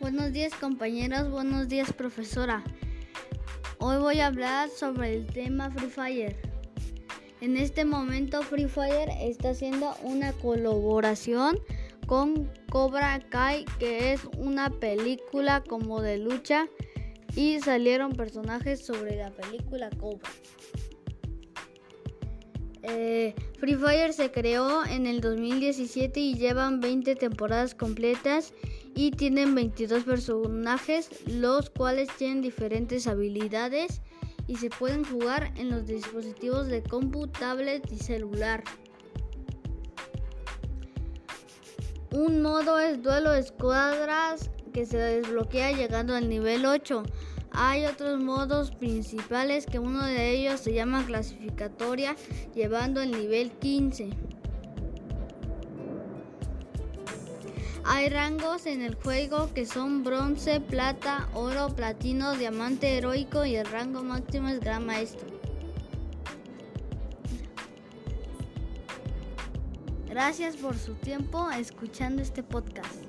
Buenos días compañeros, buenos días profesora. Hoy voy a hablar sobre el tema Free Fire. En este momento Free Fire está haciendo una colaboración con Cobra Kai, que es una película como de lucha y salieron personajes sobre la película Cobra. Eh, Free Fire se creó en el 2017 y llevan 20 temporadas completas y tienen 22 personajes, los cuales tienen diferentes habilidades y se pueden jugar en los dispositivos de compu, tablet y celular. Un modo es duelo de escuadras que se desbloquea llegando al nivel 8. Hay otros modos principales que uno de ellos se llama clasificatoria llevando al nivel 15. Hay rangos en el juego que son bronce, plata, oro, platino, diamante heroico y el rango máximo es gran maestro. Gracias por su tiempo escuchando este podcast.